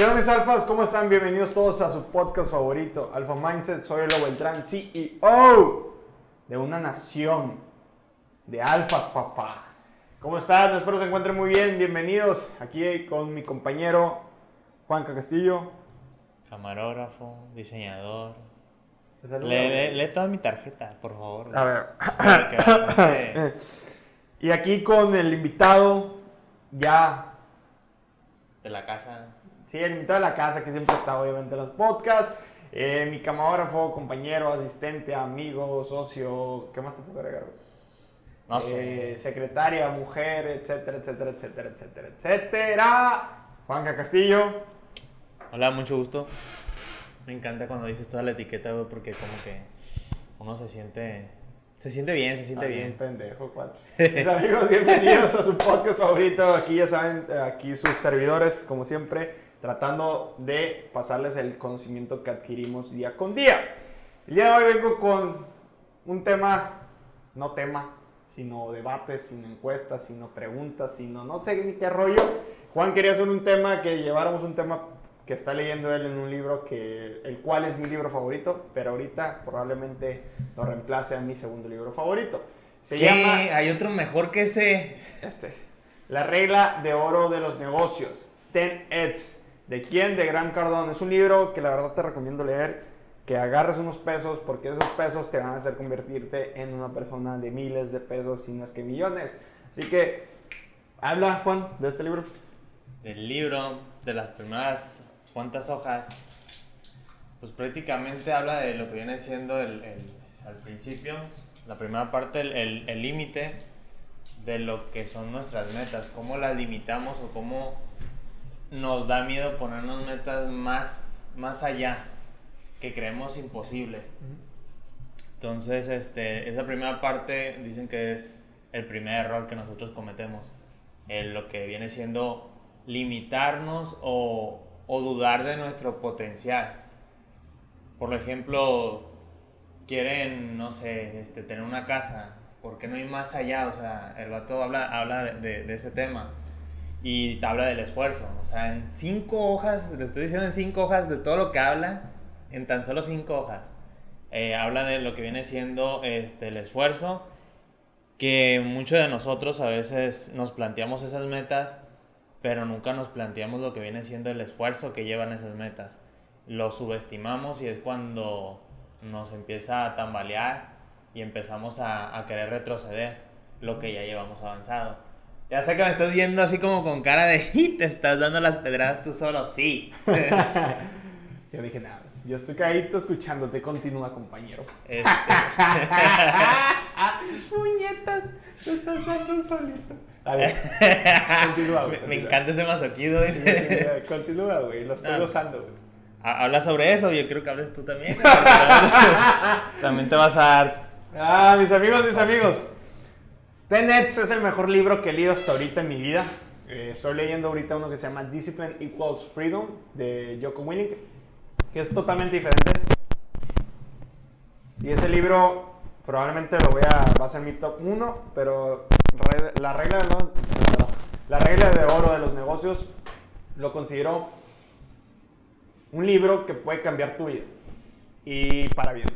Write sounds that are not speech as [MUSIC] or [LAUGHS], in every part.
¿Qué onda mis alfas? ¿Cómo están? Bienvenidos todos a su podcast favorito, Alfa Mindset. Soy Elo Beltrán, CEO de una nación de alfas, papá. ¿Cómo están? Espero se encuentren muy bien. Bienvenidos aquí con mi compañero Juanca Castillo. Camarógrafo, diseñador. Se saluda. Lee, toda mi tarjeta, por favor. A ver. [LAUGHS] Y aquí con el invitado, ya, de la casa. Sí, el invitado de la casa que siempre está obviamente en los podcasts. eh, mi camarógrafo, compañero, asistente, amigo, socio, ¿qué más te puedo agregar? No sé. Eh, secretaria, mujer, etcétera, etcétera, etcétera, etcétera, etcétera. Juanca Castillo. Hola, mucho gusto. Me encanta cuando dices toda la etiqueta, güey, porque como que uno se siente. Se siente bien, se siente Ah, bien. pendejo, cuál. [LAUGHS] Mis amigos, bienvenidos a su podcast favorito. Aquí ya saben, eh, aquí sus servidores, como siempre, tratando de pasarles el conocimiento que adquirimos día con día. El día de hoy vengo con un tema, no tema, sino debates, sino encuestas, sino preguntas, sino no sé ni qué rollo. Juan quería hacer un tema, que lleváramos un tema que está leyendo él en un libro, que, el cual es mi libro favorito, pero ahorita probablemente lo reemplace a mi segundo libro favorito. Se ¿Qué? llama Hay otro mejor que ese. este, La regla de oro de los negocios, 10 Eds. ¿De quién? De Gran Cardón. Es un libro que la verdad te recomiendo leer, que agarres unos pesos, porque esos pesos te van a hacer convertirte en una persona de miles de pesos, si no es que millones. Así que, habla Juan de este libro. Del libro, de las primeras cuantas hojas. Pues prácticamente habla de lo que viene siendo el, al principio, la primera parte, el límite de lo que son nuestras metas, cómo las limitamos o cómo nos da miedo ponernos metas más, más allá que creemos imposible. Entonces, este, esa primera parte dicen que es el primer error que nosotros cometemos, el lo que viene siendo limitarnos o, o dudar de nuestro potencial. Por ejemplo, quieren, no sé, este, tener una casa, ¿por qué no hay más allá? O sea, el vato habla, habla de, de- de ese tema y te habla del esfuerzo. O sea, en cinco hojas, le estoy diciendo en cinco hojas de todo lo que habla, en tan solo cinco hojas. Eh, habla de lo que viene siendo este, el esfuerzo, que muchos de nosotros a veces nos planteamos esas metas, pero nunca nos planteamos lo que viene siendo el esfuerzo que llevan esas metas. Lo subestimamos y es cuando nos empieza a tambalear y empezamos a, a querer retroceder lo que ya llevamos avanzado. Ya sé que me estás viendo así como con cara de "Ji, te estás dando las pedradas tú solo, sí. [LAUGHS] Yo dije nada. Yo estoy caído escuchándote. Continúa, compañero. Este, [LAUGHS] Puñetas, te estás dando solito. A ver, continúa, güey. [LAUGHS] me, encanta ese masoquismo. dice. Continúa, güey. Lo estoy No. gozando, güey. Ha- Habla sobre eso, yo creo que hables tú también. También te vas a dar. Ah, mis amigos, mis amigos. Tenets es el mejor libro que he leído hasta ahorita en mi vida. Eh, estoy leyendo ahorita uno que se llama Discipline Equals Freedom de Jocko Willink, que es totalmente diferente. Y ese libro probablemente lo voy a, va a ser mi top 1, pero re- la regla, de la regla de oro de los negocios lo considero un libro que puede cambiar tu vida. Y para bien,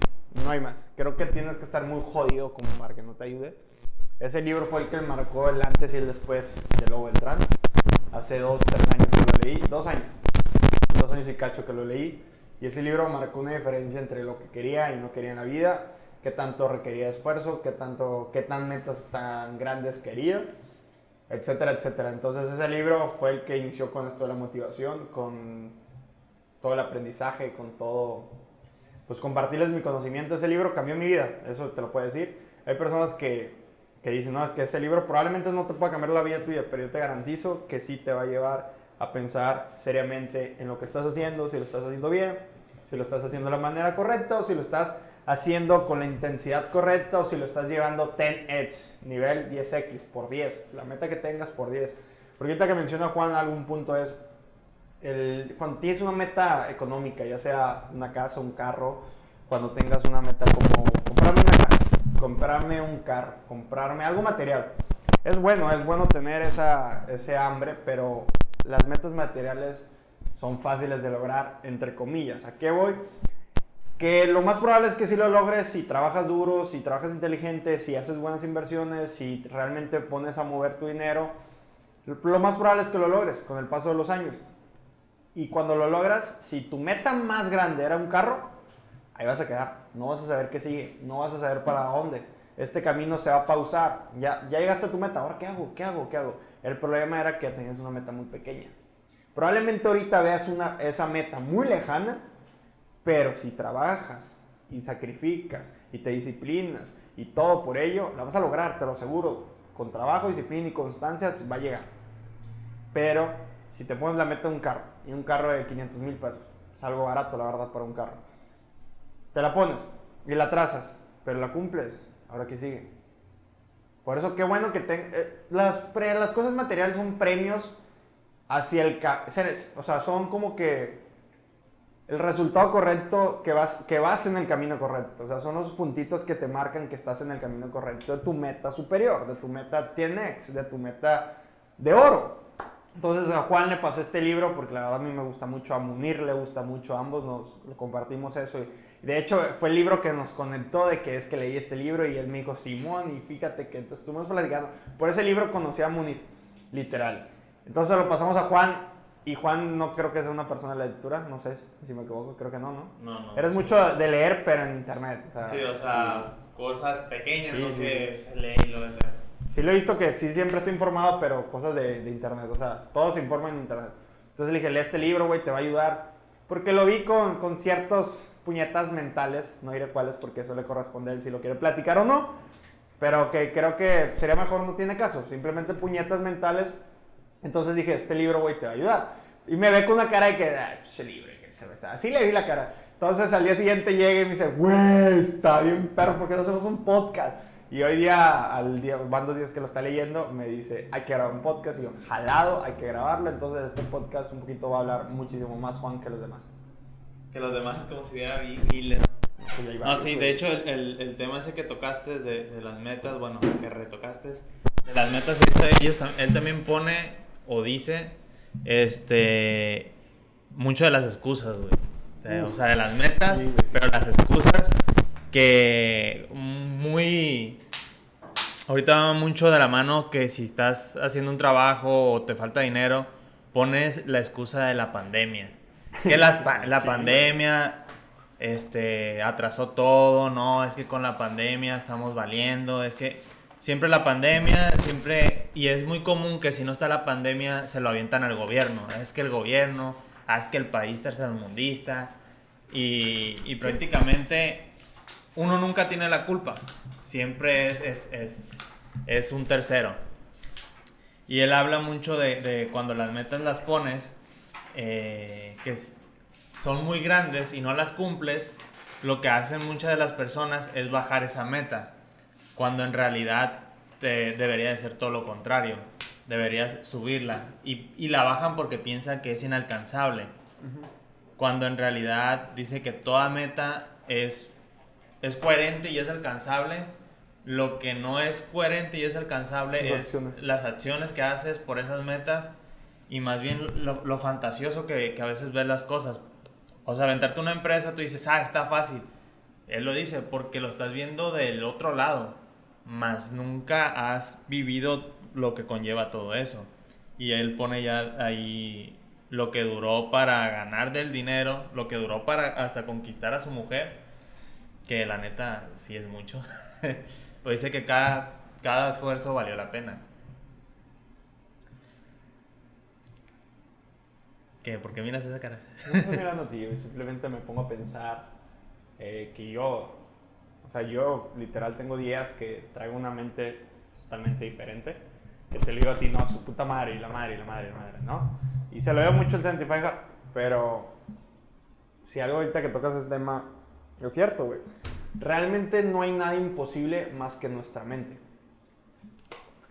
no hay más. Creo que tienes que estar muy jodido como para que no te ayude. Ese libro fue el que marcó el antes y el después de Lobo Beltrán. Hace dos, tres años que lo leí. Dos años. Dos años y cacho que lo leí. Y ese libro marcó una diferencia entre lo que quería y no quería en la vida. Qué tanto requería esfuerzo, qué, tanto, qué tan metas tan grandes quería, etcétera, etcétera. Entonces ese libro fue el que inició con esto de la motivación, con todo el aprendizaje, con todo, pues compartirles mi conocimiento. Ese libro cambió mi vida, eso te lo puedo decir. Hay personas que, que dicen, no, es que ese libro probablemente no te pueda cambiar la vida tuya, pero yo te garantizo que sí te va a llevar a pensar seriamente en lo que estás haciendo, si lo estás haciendo bien, si lo estás haciendo de la manera correcta o si lo estás haciendo con la intensidad correcta o si lo estás llevando 10x, nivel 10x por 10, la meta que tengas por 10. Porque ahorita que menciona Juan algún punto es, el, cuando tienes una meta económica, ya sea una casa, un carro, cuando tengas una meta como comprarme un carro, comprarme algo material. Es bueno, es bueno tener esa, ese hambre, pero las metas materiales son fáciles de lograr, entre comillas. ¿A qué voy? Que lo más probable es que si lo logres si trabajas duro, si trabajas inteligente, si haces buenas inversiones, si realmente pones a mover tu dinero. Lo más probable es que lo logres con el paso de los años. Y cuando lo logras, si tu meta más grande era un carro, ahí vas a quedar. No vas a saber qué sigue, no vas a saber para dónde. Este camino se va a pausar. Ya, ya llegaste a tu meta, ahora ¿qué hago? ¿Qué hago? ¿Qué hago? El problema era que tenías una meta muy pequeña. Probablemente ahorita veas una, esa meta muy lejana, pero si trabajas y sacrificas y te disciplinas y todo por ello, la vas a lograr, te lo aseguro. Con trabajo, disciplina y constancia va a llegar. Pero si te pones la meta de un carro, y un carro de 500 mil pesos, es algo barato la verdad para un carro, te la pones y la trazas, pero la cumples, ahora que sigue. Por eso qué bueno que te, eh, las, las cosas materiales son premios hacia el... O sea, son como que el resultado correcto que vas, que vas en el camino correcto. O sea, son los puntitos que te marcan que estás en el camino correcto de tu meta superior, de tu meta 10 de tu meta de oro. Entonces a Juan le pasé este libro porque la verdad a mí me gusta mucho, a Munir le gusta mucho, a ambos nos compartimos eso. Y de hecho fue el libro que nos conectó de que es que leí este libro y él me dijo, Simón, y fíjate que estuvimos platicando. Por ese libro conocí a Munir, literal. Entonces lo pasamos a Juan y Juan no creo que sea una persona de la lectura, no sé si me equivoco, creo que no, ¿no? No, no. Eres mucho de leer, pero en internet. sí, o sea, cosas pequeñas, ¿no? Que se lee y lo de Sí lo he visto que sí siempre está informado, pero cosas de, de internet, o sea, todo se informa en internet. Entonces le dije, lee este libro, güey, te va a ayudar. Porque lo vi con, con ciertos puñetas mentales, no diré cuáles porque eso le corresponde a él si lo quiere platicar o no. Pero que creo que sería mejor no tiene caso, simplemente puñetas mentales entonces dije, este libro, güey, te va a ayudar. Y me ve con una cara de que, ah, ese libro, que se ve, así le vi la cara. Entonces al día siguiente llega y me dice, güey, está bien perro, ¿por qué no hacemos un podcast? Y hoy día, al día, van dos días que lo está leyendo, me dice, hay que grabar un podcast. Y yo, jalado, hay que grabarlo. Entonces este podcast un poquito va a hablar muchísimo más Juan que los demás. Que los demás, como si hubiera Miller. Pues no, sí, de hecho el, el, tema ese que tocaste de, de, las metas, bueno, que retocaste, de las metas, ellos, él también pone o dice este mucho de las excusas, güey. O sea, de las metas, pero las excusas que muy ahorita va mucho de la mano que si estás haciendo un trabajo o te falta dinero, pones la excusa de la pandemia. Es que la pandemia este atrasó todo, no, es que con la pandemia estamos valiendo, es que siempre la pandemia, siempre, y es muy común que si no está la pandemia se lo avientan al gobierno. Es que el gobierno, ah, es que el país tercermundista, y, y prácticamente uno nunca tiene la culpa. Siempre es, es, es, es un tercero. Y él habla mucho de, de cuando las metas las pones, eh, que son muy grandes y no las cumples, lo que hacen muchas de las personas es bajar esa meta cuando en realidad te, debería de ser todo lo contrario. Deberías subirla. Y, y la bajan porque piensan que es inalcanzable. Cuando en realidad dice que toda meta es, es coherente y es alcanzable. Lo que no es coherente y es alcanzable es las acciones que haces por esas metas y más bien lo, lo fantasioso que, que, a veces ves las cosas. O sea, aventarte una empresa, tú dices, ah, está fácil. Él lo dice porque lo estás viendo del otro lado más nunca has vivido lo que conlleva todo eso. Y él pone ya ahí lo que duró para ganar del dinero, lo que duró para hasta conquistar a su mujer, que la neta sí es mucho. [LAUGHS] pues dice que cada, cada esfuerzo valió la pena. ¿Qué? ¿Por qué miras esa cara? No estoy [LAUGHS] mirando a ti, simplemente me pongo a pensar eh, que yo sea, yo literal tengo días que traigo una mente totalmente diferente. Que te digo a ti, no, su puta madre, y la madre, y la madre, y la madre, ¿no? Y se lo veo mucho el Sanctify pero si algo ahorita que tocas ese tema, es cierto, güey. Realmente no hay nada imposible más que nuestra mente.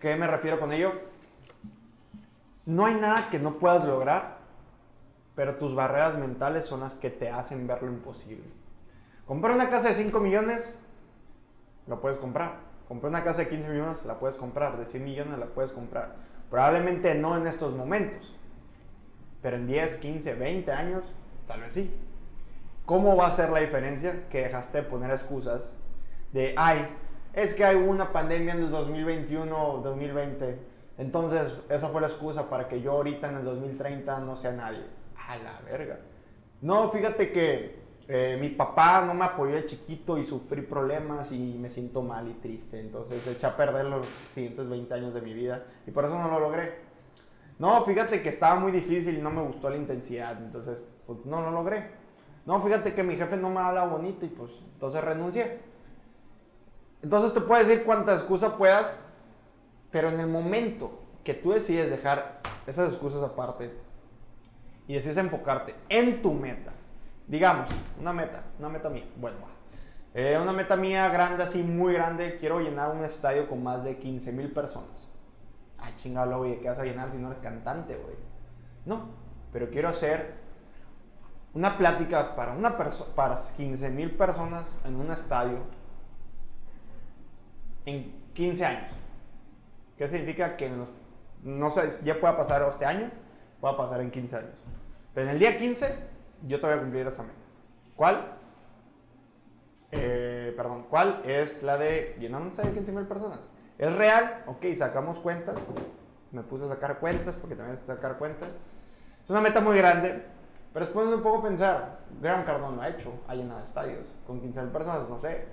¿Qué me refiero con ello? No hay nada que no puedas lograr, pero tus barreras mentales son las que te hacen ver lo imposible. Comprar una casa de 5 millones la puedes comprar. Compré una casa de 15 millones, la puedes comprar. De 100 millones, la puedes comprar. Probablemente no en estos momentos. Pero en 10, 15, 20 años, tal vez sí. ¿Cómo va a ser la diferencia que dejaste de poner excusas de, ay, es que hay una pandemia en el 2021 o 2020, entonces esa fue la excusa para que yo ahorita en el 2030 no sea nadie? A la verga. No, fíjate que eh, mi papá no me apoyó de chiquito y sufrí problemas y me siento mal y triste. Entonces eché a perder los siguientes 20 años de mi vida y por eso no lo logré. No, fíjate que estaba muy difícil y no me gustó la intensidad. Entonces, pues no lo logré. No, fíjate que mi jefe no me habla bonito y pues entonces renuncié. Entonces te puedes decir cuánta excusa puedas, pero en el momento que tú decides dejar esas excusas aparte y decides enfocarte en tu meta, digamos, una meta, una meta mía, bueno, eh, una meta mía grande, así muy grande, quiero llenar un estadio con más de 15 mil personas. Ah, chingado, oye, ¿qué vas a llenar si no eres cantante, güey? No, pero quiero hacer una plática para, una para 15 mil personas en un estadio en 15 años. ¿Qué significa? Que no sé, ya pueda pasar este año, pueda pasar en 15 años. Pero en el día 15 yo te voy a cumplir esa meta. ¿Cuál? Eh, perdón, ¿cuál? Es la de llenar un estadio de 15 mil personas. ¿Es real? Ok, sacamos cuentas. Me puse a sacar cuentas porque también es sacar cuentas. Es una meta muy grande, pero después de un poco pensar, Graham Cardone lo ha hecho, ha llenado estadios con 15.000 personas, no sé.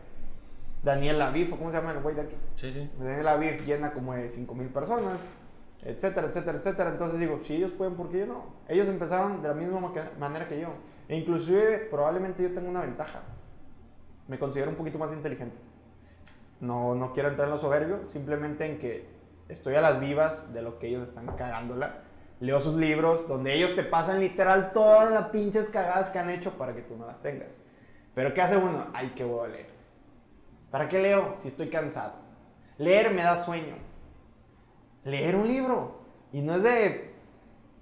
Daniel Lavif, ¿cómo se llama el güey de aquí? Sí, sí. Daniel Lavif llena como de 5.000 personas, etcétera, etcétera, etcétera. Entonces digo, si ellos pueden, ¿por qué yo no? Ellos empezaron de la misma manera que yo. E inclusive probablemente yo tengo una ventaja. Me considero un poquito más inteligente. No, no quiero entrar en lo soberbio, simplemente en que estoy a las vivas de lo que ellos están cagándola leo sus libros donde ellos te pasan literal todas las pinches cagadas que han hecho para que tú no las tengas. Pero ¿qué hace uno? Ay, qué voy a leer. ¿Para qué leo si estoy cansado? Leer me da sueño. Leer un libro. Y no es de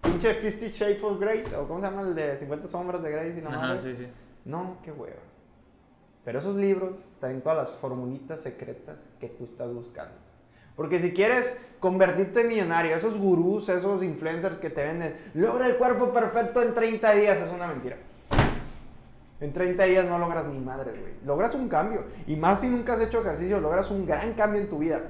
pinche Fifty Shades of Grey, o cómo se llama el de 50 sombras de Grey la Ajá, sí, sí. No, qué hueva. Pero esos libros traen todas las formulitas secretas que tú estás buscando. Porque si quieres convertirte en millonario, esos gurús, esos influencers que te venden, logra el cuerpo perfecto en 30 días, es una mentira. En 30 días no logras ni madre, güey. Logras un cambio. Y más si nunca has hecho ejercicio, logras un gran cambio en tu vida.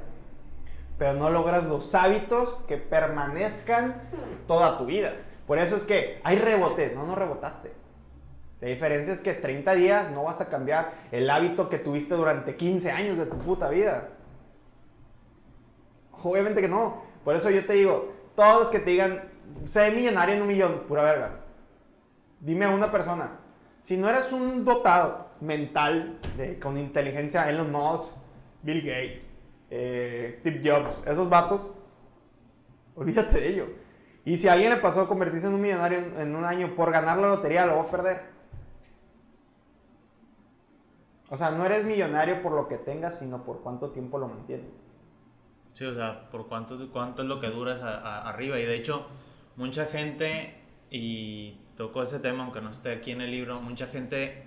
Pero no logras los hábitos que permanezcan toda tu vida. Por eso es que hay rebote. No, no rebotaste. La diferencia es que 30 días no vas a cambiar el hábito que tuviste durante 15 años de tu puta vida. [LAUGHS] Obviamente que no. Por eso yo te digo, todos los que te digan, sé millonario en un millón, pura verga. Dime a una persona, si no eres un dotado mental con inteligencia, Elon Musk, Bill Gates, eh, Steve Jobs, esos vatos, olvídate de ello. Y si a alguien le pasó a convertirse en un millonario en, en un año por ganar la lotería, lo va a perder. O sea, no eres millonario por lo que tengas, sino por cuánto tiempo lo mantienes. Sí, o sea, por cuánto, cuánto es lo que duras arriba. Y de hecho, mucha gente, y tocó ese tema, aunque no esté aquí en el libro, mucha gente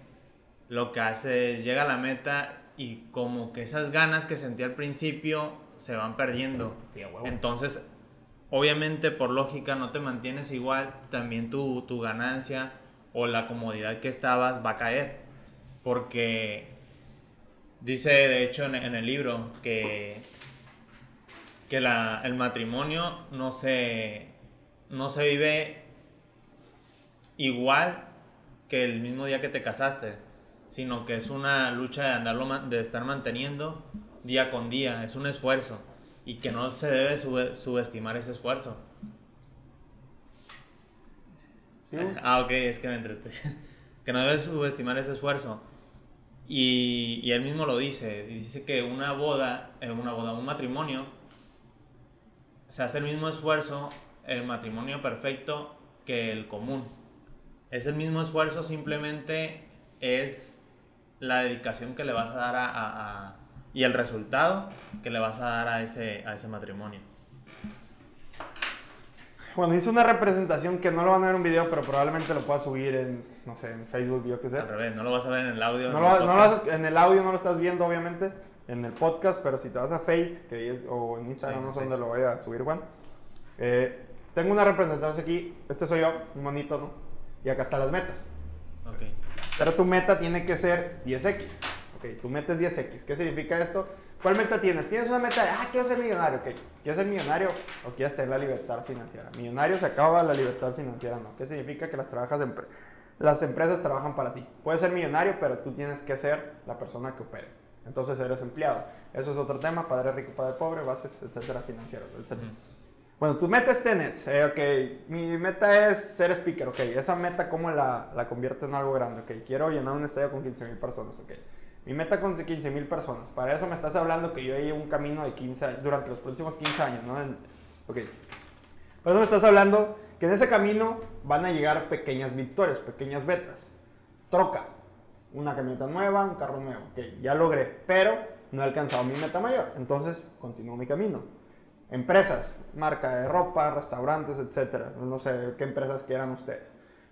lo que hace es llega a la meta y como que esas ganas que sentía al principio se van perdiendo. Entonces, obviamente por lógica no te mantienes igual, también tu, tu ganancia o la comodidad que estabas va a caer. Porque dice de hecho en, en el libro que que la, el matrimonio no se, no se vive igual que el mismo día que te casaste, sino que es una lucha de andarlo, de estar manteniendo día con día, es un esfuerzo y que no se debe subestimar ese esfuerzo. [LAUGHS] Ah, ok, es que me entretuve. [LAUGHS] que no debe subestimar ese esfuerzo. Y, y, él mismo lo dice, dice que una boda, eh, una boda, un matrimonio, se hace el mismo esfuerzo el matrimonio perfecto que el común. Es el mismo esfuerzo, simplemente es la dedicación que le vas a dar a, y el resultado que le vas a dar a ese, a ese matrimonio. Bueno, hice una representación que no lo van a ver en un video, pero probablemente lo pueda subir en, no sé, en Facebook, yo qué sé. Al revés, no lo vas a ver en el audio. No, lo, en el audio no lo estás viendo, obviamente en el podcast, pero si te vas a Face que o en Instagram, no sé dónde lo voy a subir, Juan. Eh, tengo una representación aquí, este soy yo, un monito, ¿no? Y acá están las metas. Ok. Pero tu meta tiene que ser 10x. Ok, tu meta es 10x. ¿Qué significa esto? ¿Cuál meta tienes? Tienes una meta de, ah, quiero ser millonario. Ok, ¿quieres ser millonario o quieres tener la libertad financiera? Millonario se acaba, la libertad financiera no. ¿Qué significa? Que las, trabajas de empre- las empresas trabajan para ti. Puedes ser millonario, pero tú tienes que ser la persona que opere. Entonces eres empleado. Eso es otro tema, padre rico, padre pobre, bases, etcétera, financieros, etcétera. Bueno, tu meta es Tenets. Eh, ok, mi meta es ser speaker. Ok, esa meta, ¿cómo la, la convierto en algo grande? Ok, quiero llenar un estadio con 15 mil personas. Ok, mi meta con 15 mil personas. Para eso me estás hablando que yo llevo un camino de 15 años, durante los próximos 15 años, ¿no? En- ok, por eso me estás hablando que en ese camino van a llegar pequeñas victorias, pequeñas betas. Troca, una camioneta nueva, un carro nuevo. Ok, ya logré, pero no he alcanzado mi meta mayor. Entonces, continúo mi camino. Empresas, marca de ropa, restaurantes, etcétera. No sé qué empresas quieran ustedes.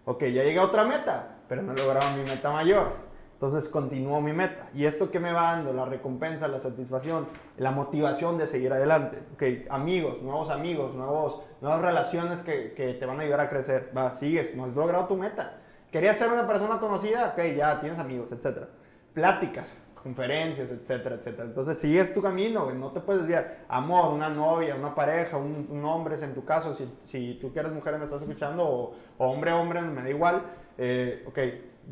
Ok, ya llegué a otra meta, pero no he logrado mi meta mayor. Entonces continúo mi meta. ¿Y esto qué me va dando? La recompensa, la satisfacción, la motivación de seguir adelante. Ok, amigos, nuevos amigos, nuevos, nuevas relaciones que, que te van a ayudar a crecer. Va, sigues, no has logrado tu meta. ¿Querías ser una persona conocida? Ok, ya tienes amigos, etcétera. Pláticas, conferencias, etcétera, etcétera. Entonces sigues tu camino, no te puedes desviar. Amor, una novia, una pareja, un, un hombre, en tu caso, si, si tú que eres mujer me estás escuchando, o, o hombre, hombre, me da igual. Eh, ok,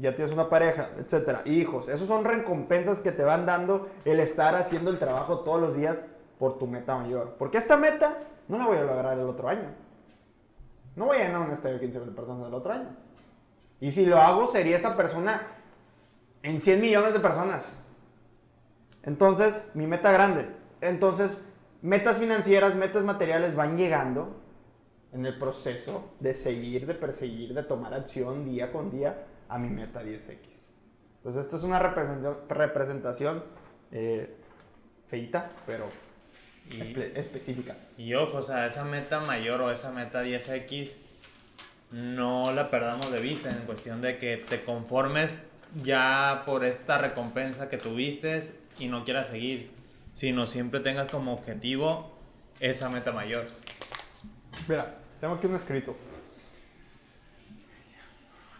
ya tienes una pareja, etcétera. Hijos, esos son recompensas que te van dando el estar haciendo el trabajo todos los días por tu meta mayor. Porque esta meta no la voy a lograr el otro año. No voy a llenar un estadio de 15 mil personas el otro año. Y si lo hago, sería esa persona en 100 millones de personas. Entonces, mi meta grande. Entonces, metas financieras, metas materiales van llegando en el proceso de seguir, de perseguir, de tomar acción día con día a mi meta 10X. Entonces, esta es una representación, eh, feita, pero Y- espe- específica. Y ojo, o sea, esa meta mayor o esa meta 10X no la perdamos de vista en cuestión de que te conformes ya por esta recompensa que tuviste y no quieras seguir, sino siempre tengas como objetivo esa meta mayor. Mira, tengo aquí un escrito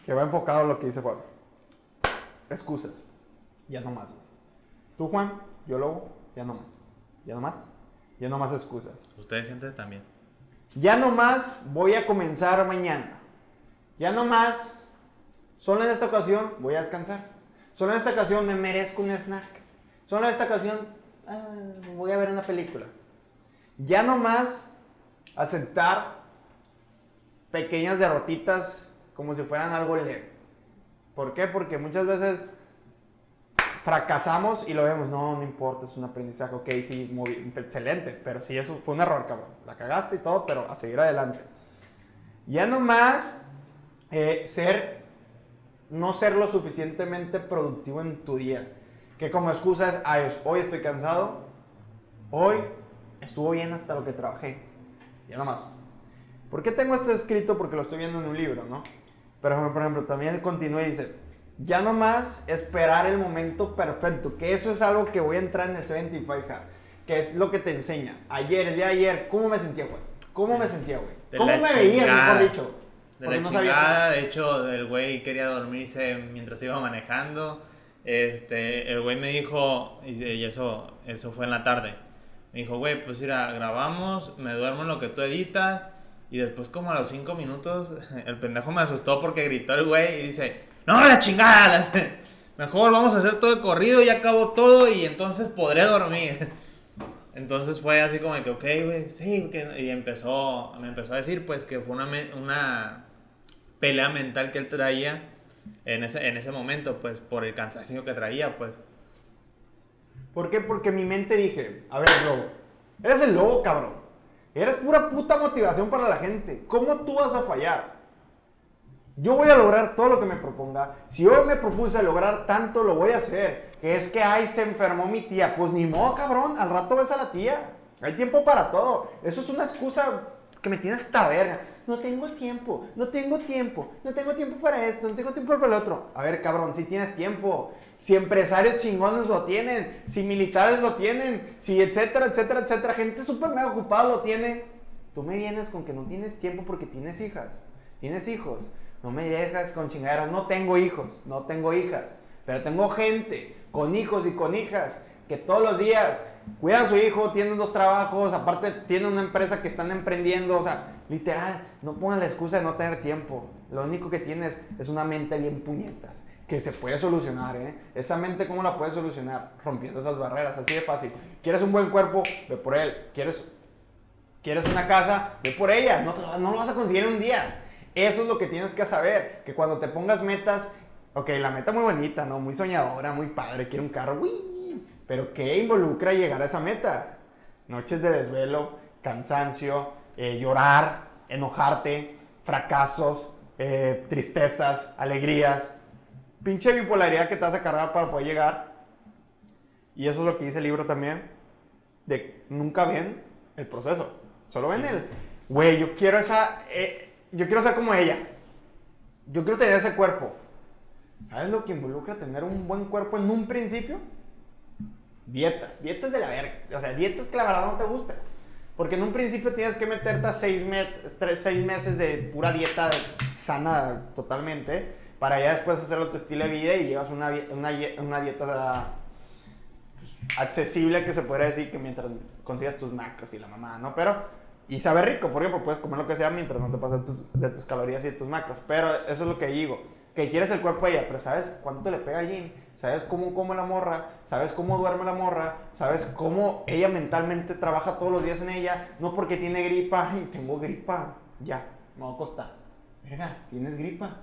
que va enfocado a lo que dice Juan. Excusas. Ya no más. Tú, Juan, yo Lobo, ya no más. Ya no más. Ya no más excusas. Ustedes, gente, también. Ya no más voy a comenzar mañana. Ya no más, solo en esta ocasión voy a descansar. Solo en esta ocasión me merezco un snack. Solo en esta ocasión ah, voy a ver una película. Ya no más aceptar pequeñas derrotitas como si fueran algo leve. ¿Por qué? Porque muchas veces fracasamos y lo vemos, no, no importa, es un aprendizaje, ok, sí, muy excelente, pero sí, eso fue un error, cabrón. La cagaste y todo, pero a seguir adelante. Ya nomás eh, ser, no ser lo suficientemente productivo en tu día. Que como excusa es, "Ay, hoy estoy cansado, hoy estuvo bien hasta lo que trabajé. Ya nomás. ¿Por qué tengo esto escrito? Porque lo estoy viendo en un libro, ¿no? Pero, por ejemplo, también continúa y dice, ya nomás esperar el momento perfecto, que eso es algo que voy a entrar en el 75 Hard, que es lo que te enseña. Ayer, el día de ayer, ¿cómo me sentía, güey? ¿Cómo me sentía, güey? ¿Cómo me veía, chingada. mejor dicho? De Porque la no chingada, de hecho, el güey quería dormirse mientras iba manejando. Este, el güey me dijo, y y eso, eso fue en la tarde. Me dijo, güey, pues mira, grabamos, me duermo en lo que tú editas. Y después, como a los cinco minutos, [LAUGHS] el pendejo me asustó porque gritó el güey y dice: No, la chingada, las- mejor vamos a hacer todo de corrido, ya acabó todo y entonces podré dormir. [LAUGHS] Entonces fue así como que, ok, güey, sí, que- y empezó, me empezó a decir, pues, que fue una, una pelea mental que él traía en ese, en ese momento, pues, por el cansancio que traía, pues. ¿Por qué? Porque mi mente dije, a ver, lobo, eres el lobo, cabrón. Eres pura puta motivación para la gente. ¿Cómo tú vas a fallar? Yo voy a lograr todo lo que me proponga. Si hoy me propuse lograr tanto, lo voy a hacer. Que es que, ay, se enfermó mi tía. Pues ni modo, cabrón. Al rato ves a la tía. Hay tiempo para todo. Eso es una excusa que me tiene esta verga. No tengo tiempo, no tengo tiempo, no tengo tiempo para esto, no tengo tiempo para el otro. A ver, cabrón, si tienes tiempo. Si empresarios chingones lo tienen, si militares lo tienen, si etcétera, etcétera, etcétera, gente súper mega ocupada lo tiene. Tú me vienes con que no tienes tiempo porque tienes hijas, tienes hijos. No me dejas con chingaderas. No tengo hijos, no tengo hijas. Pero tengo gente con hijos y con hijas que todos los días cuidan a su hijo, tienen dos trabajos, aparte tienen una empresa que están emprendiendo. O sea, literal, no pongan la excusa de no tener tiempo. Lo único que tienes es una mente bien puñetas. Que se puede solucionar, ¿eh? Esa mente, ¿cómo la puedes solucionar? Rompiendo esas barreras, así de fácil. ¿Quieres un buen cuerpo? Ve por él. ¿Quieres, ¿quieres una casa? Ve por ella. No, no lo vas a conseguir en un día. Eso es lo que tienes que saber. Que cuando te pongas metas, ok, la meta muy bonita, ¿no? Muy soñadora, muy padre, quiero un carro, uy, pero ¿qué involucra llegar a esa meta? Noches de desvelo, cansancio, eh, llorar, enojarte, fracasos, eh, tristezas, alegrías, pinche bipolaridad que te a cargar para poder llegar. Y eso es lo que dice el libro también, de nunca ven el proceso, solo ven el, güey, yo quiero esa, eh, yo quiero ser como ella, yo quiero tener ese cuerpo. ¿Sabes lo que involucra tener un buen cuerpo en un principio? Dietas, dietas de la verga, o sea, dietas que la verdad no te gustan. Porque en un principio tienes que meterte a seis, seis meses de pura dieta sana totalmente para ya después hacerlo tu estilo de vida y llevas una, una, una dieta pues, accesible que se podría decir que mientras consigas tus macros y la mamá, ¿no? Pero, y sabe rico, por ejemplo, puedes comer lo que sea mientras no te pases de tus calorías y de tus macros. Pero eso es lo que digo, que quieres el cuerpo de ella, pero ¿sabes cuánto le pega a Jim? ¿Sabes cómo come la morra? ¿Sabes cómo duerme la morra? ¿Sabes cómo ella mentalmente trabaja todos los días en ella? No porque tiene gripa, y tengo gripa, ya, me va a costar. Verga, tienes gripa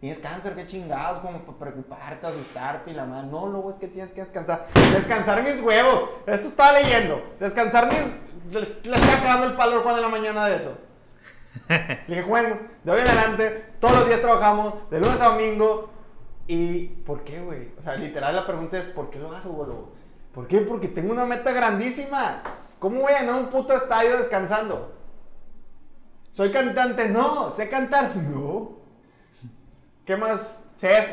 Tienes cáncer, qué chingados, como para preocuparte, asustarte y la madre. No, luego es que tienes que descansar. Descansar mis huevos. Esto estaba leyendo. Descansar mis. Le, le está cagando el palo al Juan de la mañana de eso. [LAUGHS] Le dije, bueno, de hoy en adelante, todos los días trabajamos, de lunes a domingo. ¿Y por qué, güey? O sea, literal la pregunta es, ¿por qué lo hago, boludo? ¿Por qué? Porque tengo una meta grandísima. ¿Cómo voy a llenar un puto estadio descansando? ¿Soy cantante? No. ¿Sé cantar? [LAUGHS] No. ¿Qué más?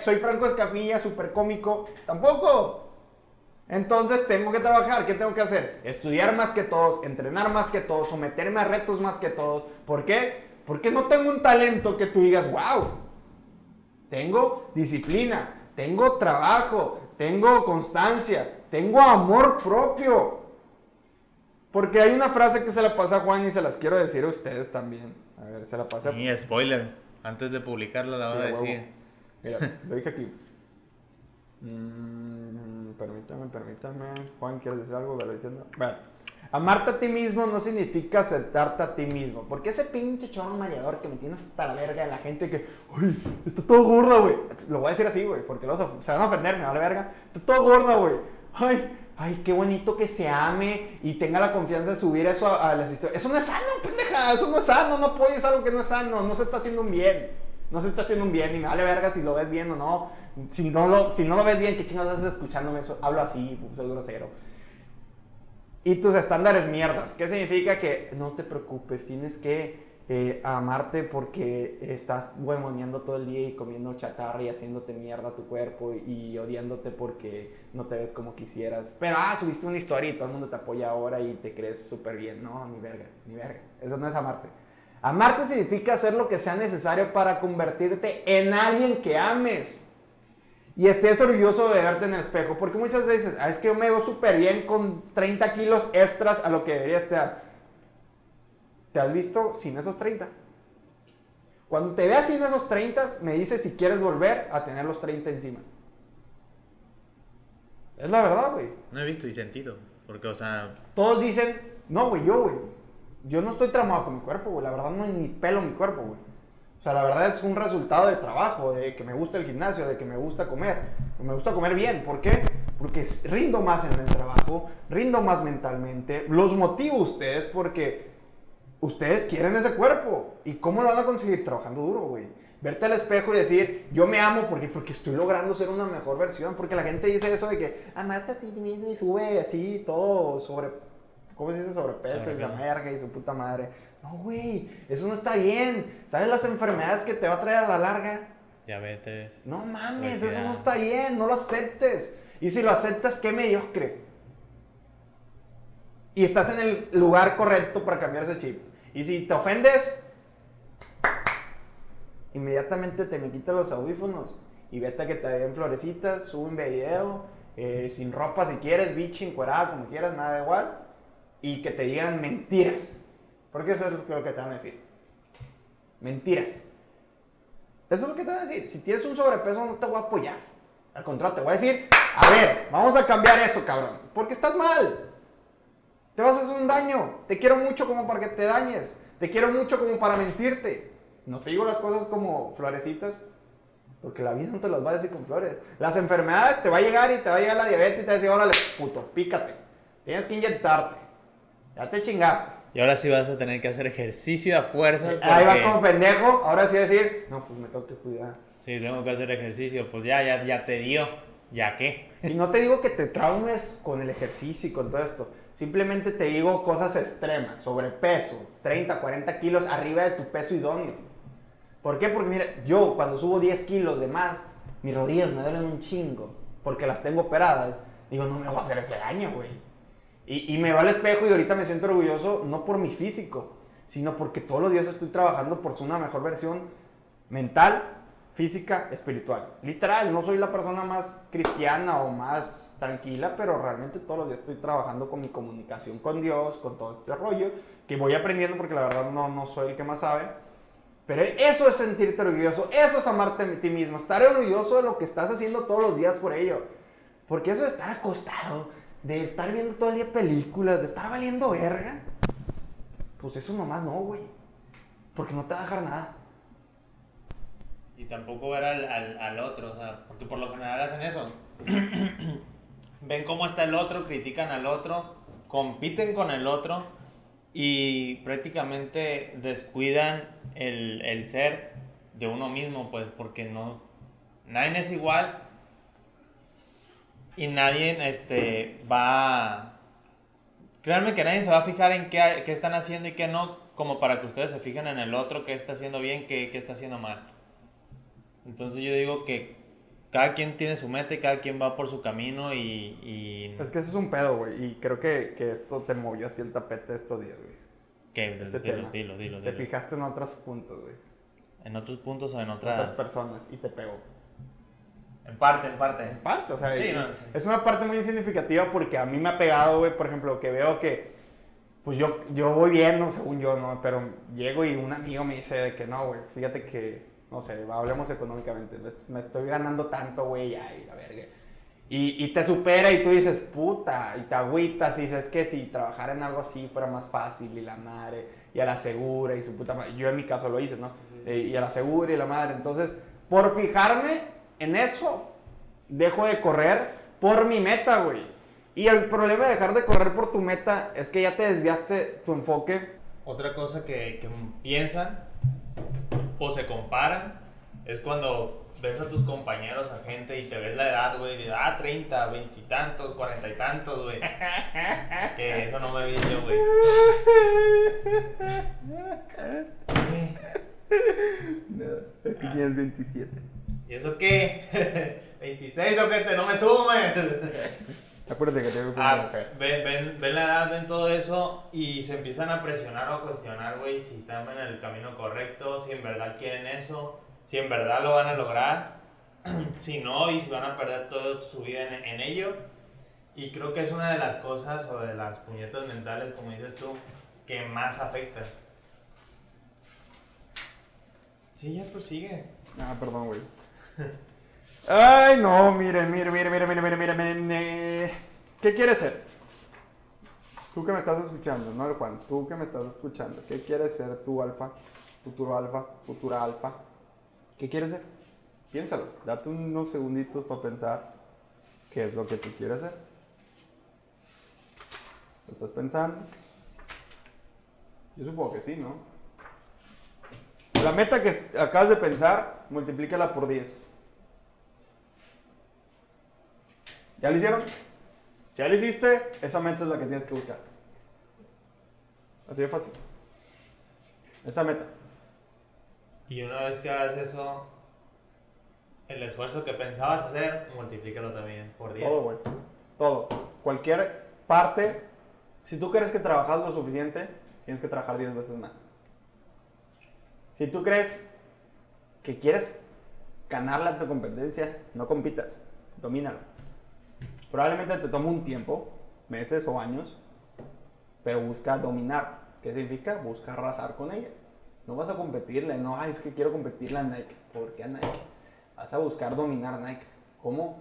Soy Franco Escamilla, súper cómico. Tampoco. Entonces tengo que trabajar. ¿Qué tengo que hacer? Estudiar más que todos, entrenar más que todos, someterme a retos más que todos. ¿Por qué? Porque no tengo un talento que tú digas, wow. Tengo disciplina, tengo trabajo, tengo constancia, tengo amor propio. Porque hay una frase que se la pasa a Juan y se las quiero decir a ustedes también. A ver, se la pasa. Y spoiler. Antes de publicarlo la voy a decir. Mira, lo dije aquí. Mm, permítame, permítame. Juan, ¿quieres decir algo? Bueno, amarte a ti mismo no significa aceptarte a ti mismo. Porque ese pinche chorro mareador que me tiene hasta la verga de la gente que, uy, está todo gorda, güey. Lo voy a decir así, güey, porque se van a ofender, me vale verga. Está todo gorda, güey. Ay, ay, qué bonito que se ame y tenga la confianza de subir eso a, las historias. Eso no es sano, pendeja, eso no es sano, no puedes algo que no es sano, no se está haciendo un bien. No se está haciendo un bien y me vale verga si lo ves bien o no. Si no lo, si no lo ves bien, ¿qué chingados estás escuchándome eso? Hablo así, soy grosero. Y tus estándares mierdas. ¿Qué significa? Que no te preocupes, tienes que eh, amarte porque estás huemoneando todo el día y comiendo chatarra y haciéndote mierda a tu cuerpo y, odiándote porque no te ves como quisieras. Pero, ah, subiste una historia y todo el mundo te apoya ahora y te crees súper bien. No, ni verga, ni verga. Eso no es amarte. Amarte significa hacer lo que sea necesario para convertirte en alguien que ames. Y estés orgulloso de verte en el espejo. Porque muchas veces, ah, es que yo me veo súper bien con 30 kilos extras a lo que debería estar. ¿Te has visto sin esos 30? Cuando te veas sin esos 30, me dices si quieres volver a tener los 30 encima. Es la verdad, güey. No he visto y sentido. Porque, o sea. Todos dicen, no, güey, yo, güey. Yo no estoy tramado con mi cuerpo, güey. La verdad no hay ni pelo en mi cuerpo, güey. O sea, la verdad es un resultado de trabajo, de que me gusta el gimnasio, de que me gusta comer. Me gusta comer bien. ¿Por qué? Porque rindo más en el trabajo, rindo más mentalmente. Los motivo ustedes porque ustedes quieren ese cuerpo. ¿Y cómo lo van a conseguir? Trabajando duro, güey. Verte al espejo y decir, yo me amo porque, porque estoy logrando ser una mejor versión. Porque la gente dice eso de que, amate a ti mismo y sube así todo sobre, ¿cómo se dice? Sobrepeso y la merga y su puta madre. No, güey, eso no está bien. ¿Sabes las enfermedades que te va a traer a la larga? Diabetes. No mames, eso no está bien, no lo aceptes. Y si lo aceptas, qué mediocre. Y estás en el lugar correcto para cambiar ese chip. Y si te ofendes, inmediatamente te me quitas los audífonos y vete a que te den florecitas, sube un video, eh, sin ropa si quieres, bichi, encuerada, como quieras, nada da igual. Y que te digan mentiras. Porque eso es lo que te van a decir. Mentiras. Eso es lo que te van a decir. Si tienes un sobrepeso, no te voy a apoyar. Al contrario, te voy a decir, a ver, vamos a cambiar eso, cabrón. Porque estás mal. Te vas a hacer un daño. Te quiero mucho como para que te dañes. Te quiero mucho como para mentirte. No te digo las cosas como florecitas, porque la vida no te las va a decir con flores. Las enfermedades te va a llegar y te va a llegar la diabetes y te va a decir, órale, puto, pícate. Tienes que inyectarte. Ya te chingaste. Y ahora sí vas a tener que hacer ejercicio a fuerza. Ahí vas como pendejo. Ahora sí decir, no, pues me tengo que cuidar. Sí, tengo que hacer ejercicio. Pues ya, ya, ya te dio. ¿Ya qué? Y no te digo que te traumes con el ejercicio y con todo esto. Simplemente te digo cosas extremas. Sobrepeso, 30, 40 kilos arriba de tu peso idóneo. ¿Por qué? Porque mira, yo cuando subo 10 kilos de más, mis rodillas me duelen un chingo. Porque las tengo operadas. Digo, no me voy a hacer ese daño, güey. Y, y me va al espejo y ahorita me siento orgulloso, no por mi físico, sino porque todos los días estoy trabajando por ser una mejor versión mental, física, espiritual. Literal, no soy la persona más cristiana o más tranquila, pero realmente todos los días estoy trabajando con mi comunicación con Dios, con todo este rollo, que voy aprendiendo porque la verdad no, no soy el que más sabe. Pero eso es sentirte orgulloso, eso es amarte a ti mismo, estar orgulloso de lo que estás haciendo todos los días por ello. Porque eso de estar acostado, de estar viendo todo el día películas, de estar valiendo verga, pues eso nomás no, güey. Porque no te va a dejar nada. Y tampoco ver al, al, al otro, o sea, porque por lo general hacen eso. [CLEARS THROAT] Ven cómo está el otro, critican al otro, compiten con el otro y prácticamente descuidan el, el ser de uno mismo, pues, porque no, nadie es igual y nadie este, va... Créanme que nadie se va a fijar en qué, qué están haciendo y qué no, como para que ustedes se fijen en el otro, qué está haciendo bien, qué, qué está haciendo mal. Entonces yo digo que cada quien tiene su meta y cada quien va por su camino y... y... Es que ese es un pedo, güey. Y creo que, que, esto te movió a ti el tapete estos días, güey. ¿Qué? Ese dilo, tema. dilo, dilo, Te fijaste en otros puntos, güey. ¿En otros puntos o en otras...? otras personas y te pegó. En parte, en parte. En parte, o sea, Sí, y- no, sí. es una parte muy significativa porque a mí me ha pegado, güey, por ejemplo, que veo que, pues yo, yo voy bien, ¿no? según yo, ¿no? Pero llego y un amigo me dice de que no, güey, fíjate que, no sé, hablemos económicamente, me estoy ganando tanto, güey, ay, la verga. Y, y te supera y tú dices, puta, y te agüitas y dices que si trabajara en algo así fuera más fácil y la madre, y a la segura y su puta madre. Yo en mi caso lo hice, ¿no? Sí, sí. Eh, Y a la segura y la madre. Entonces, por fijarme en eso, dejo de correr por mi meta, güey. Y el problema de dejar de correr por tu meta es que ya te desviaste tu enfoque. Otra cosa que, que piensan o se comparan es cuando ves a tus compañeros, a gente y te ves la edad, güey, de ah, 30, 20 y tantos, 40 y tantos, güey. [LAUGHS] Que eso no me vi yo, güey. [LAUGHS] Es que tienes 27. ¿Y eso qué? [LAUGHS] 26 o qué te no me sumes. [LAUGHS] Acuérdate que tengo que Ah, pues, ven, ven, ven la edad, ven todo eso y se empiezan a presionar o a cuestionar, güey, si están en el camino correcto, si en verdad quieren eso, si en verdad lo van a lograr, [CLEARS THROAT] si no, y si van a perder toda su vida en, en ello. Y creo que es una de las cosas o de las puñetas mentales, como dices tú, que más afectan. Sí, ya prosigue. Ah, perdón, güey. Ay, no, mire, mire, mire, mire, mire, mire, mire, mire. ¿Qué quieres ser? Tú que me estás escuchando, no Juan, tú que me estás escuchando, ¿qué quieres ser tú, alfa? Futuro alfa, futura alfa. ¿Qué quieres ser? Piénsalo, date unos segunditos para pensar qué es lo que tú quieres ser. ¿Lo estás pensando? Yo supongo que sí, ¿no? La meta que acabas de pensar, multiplícala por 10. ¿Ya lo hicieron? Si ya lo hiciste, esa meta es la que tienes que buscar. Así de fácil. Esa meta. Y una vez que hagas eso, el esfuerzo que pensabas hacer, multiplícalo también por 10. Todo, güey. Todo. Cualquier parte. Si tú crees que trabajas lo suficiente, tienes que trabajar 10 veces más. Si tú crees que quieres ganarle a tu competencia, no compita, domínalo. Probablemente te tome un tiempo, meses o años, pero busca dominar. ¿Qué significa? Busca arrasar con ella. No vas a competirle, no, Ay, es que quiero competirle a Nike. ¿Por qué a Nike? Vas a buscar dominar Nike. ¿Cómo?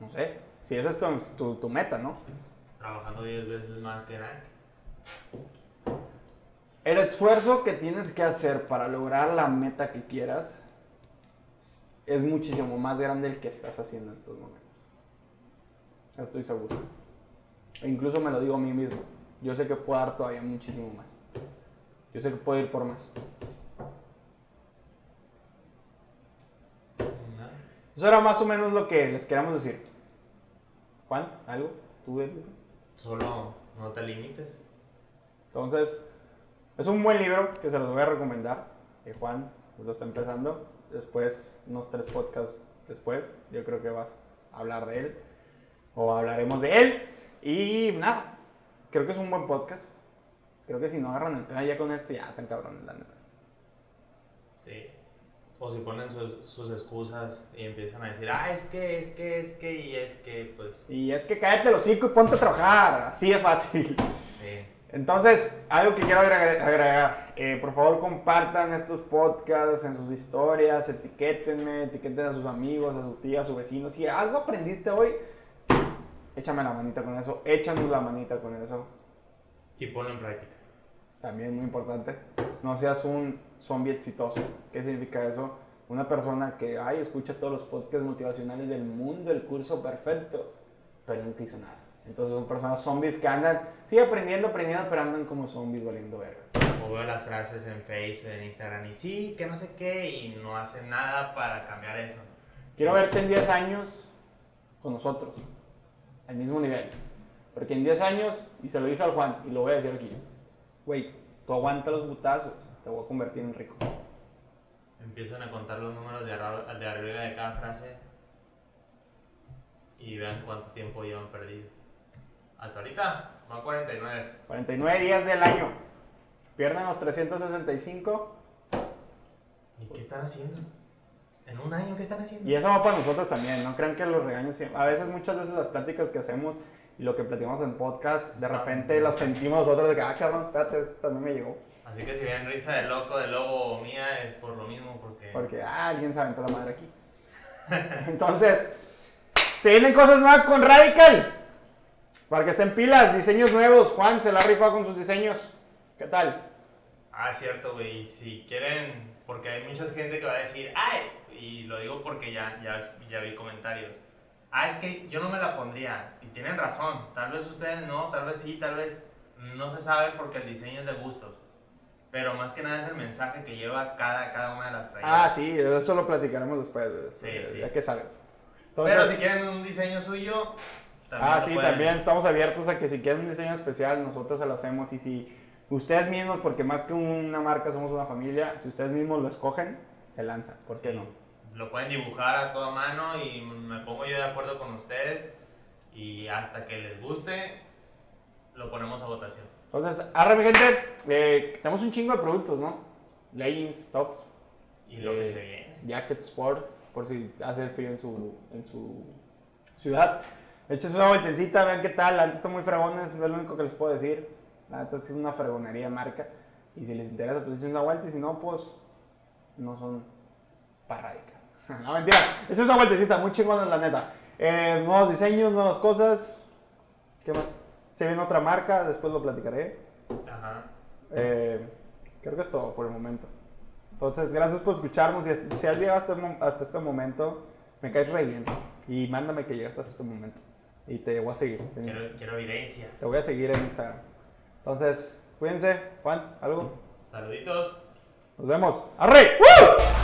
No sé. Si esa es tu, tu meta, ¿no? Trabajando 10 veces más que Nike. El esfuerzo que tienes que hacer para lograr la meta que quieras es muchísimo más grande el que estás haciendo en estos momentos. Estoy seguro. E incluso me lo digo a mí mismo. Yo sé que puedo dar todavía muchísimo más. Yo sé que puedo ir por más. Eso era más o menos lo que les queríamos decir. Juan, ¿algo? ¿Tú? Solo no te limites. Entonces, es un buen libro que se los voy a recomendar. Eh, Juan lo está empezando. Después, unos tres podcasts después, yo creo que vas a hablar de él. O hablaremos de él. Y nada, creo que es un buen podcast. Creo que si no agarran el plan ya con esto, ya están cabrones, la neta. Sí. O si ponen sus, sus excusas y empiezan a decir, ah, es que, es que, es que, y es que, pues, Y es que cállate el hocico y ponte a trabajar. Así de fácil. Entonces, algo que quiero agregar, eh, por favor compartan estos podcasts en sus historias, etiquétenme, etiqueten a sus amigos, a su tía, a su vecino. Si algo aprendiste hoy, échame la manita con eso, échanos la manita con eso. Y ponlo en práctica. También muy importante, no seas un zombie exitoso. ¿Qué significa eso? Una persona que, ay, escucha todos los podcasts motivacionales del mundo, el curso perfecto, pero nunca hizo nada. Entonces son personas zombies que andan, sí, aprendiendo, aprendiendo, pero andan como zombies valiendo verga. O veo las frases en Facebook, en Instagram, y sí, que no sé qué, y no hacen nada para cambiar eso. Quiero verte en 10 años con nosotros, al mismo nivel. Porque en 10 años, y se lo dije al Juan, y lo voy a decir aquí, güey, tú aguanta los putazos, te voy a convertir en rico. Empiezan a contar los números de arriba de cada frase y vean cuánto tiempo llevan perdido. Hasta ahorita, va 49. 49 días del año, pierden los 365, ¿Y qué están haciendo? ¿En un año qué están haciendo? y eso va para nosotros también, no crean que los regaños, siempre- a veces, muchas veces las pláticas que hacemos y lo que platicamos en podcast, de repente lo sentimos nosotros de que, ah, cabrón, espérate, esto también me llegó. Así que si ven risa de loco, de lobo o mía, es por lo mismo, porque... Porque ah, alguien se aventó la madre aquí. [LAUGHS] Entonces, se vienen cosas nuevas con Radical. Para que estén pilas, diseños nuevos. Juan se la rifa con sus diseños. ¿Qué tal? Ah, cierto, güey. Si quieren, porque hay mucha gente que va a decir, ay, y lo digo porque ya, ya, ya vi comentarios. Ah, es que yo no me la pondría. Y tienen razón. Tal vez ustedes no, tal vez sí, tal vez no se sabe porque el diseño es de gustos. Pero más que nada es el mensaje que lleva cada, cada una de las Ah, playeras. sí, eso lo platicaremos después. Sí, sí. Ya que sale. Pero si quieren un diseño suyo, también Ah, sí, pueden. también estamos abiertos a que si quieren un diseño especial, nosotros se lo hacemos. Y si ustedes mismos, porque más que una marca somos una familia, si ustedes mismos lo escogen, se lanzan. ¿Por qué Sí. no? Lo pueden dibujar a toda mano y me pongo yo de acuerdo con ustedes. Y hasta que les guste, lo ponemos a votación. Entonces, arre, mi gente, eh, tenemos un chingo de productos, ¿no? Leggings, tops, Y lo Eh, que se viene. Jacket Sport, por si hace frío en su, en su ciudad. Échense una vueltecita, vean qué tal. La neta está muy fregones, es lo único que les puedo decir. La neta es que es una fregonería marca. Y si les interesa, pues echen una vuelta. Y si no, pues no son parraica. [LAUGHS] no, mentira. Echen una vueltecita, muy chingones, la neta. Eh, nuevos diseños, nuevas cosas. ¿Qué más? Se viene otra marca, después lo platicaré. Ajá. Eh, creo que es todo por el momento. Entonces, gracias por escucharnos. Y si has llegado hasta, hasta este momento, me caes re bien. Y mándame que llegaste hasta este momento. Y te voy a seguir. Quiero, quiero evidencia. Te voy a seguir en Instagram. Entonces, cuídense. Juan, ¿algo? Saluditos. Nos vemos. ¡Arre! ¡Woo!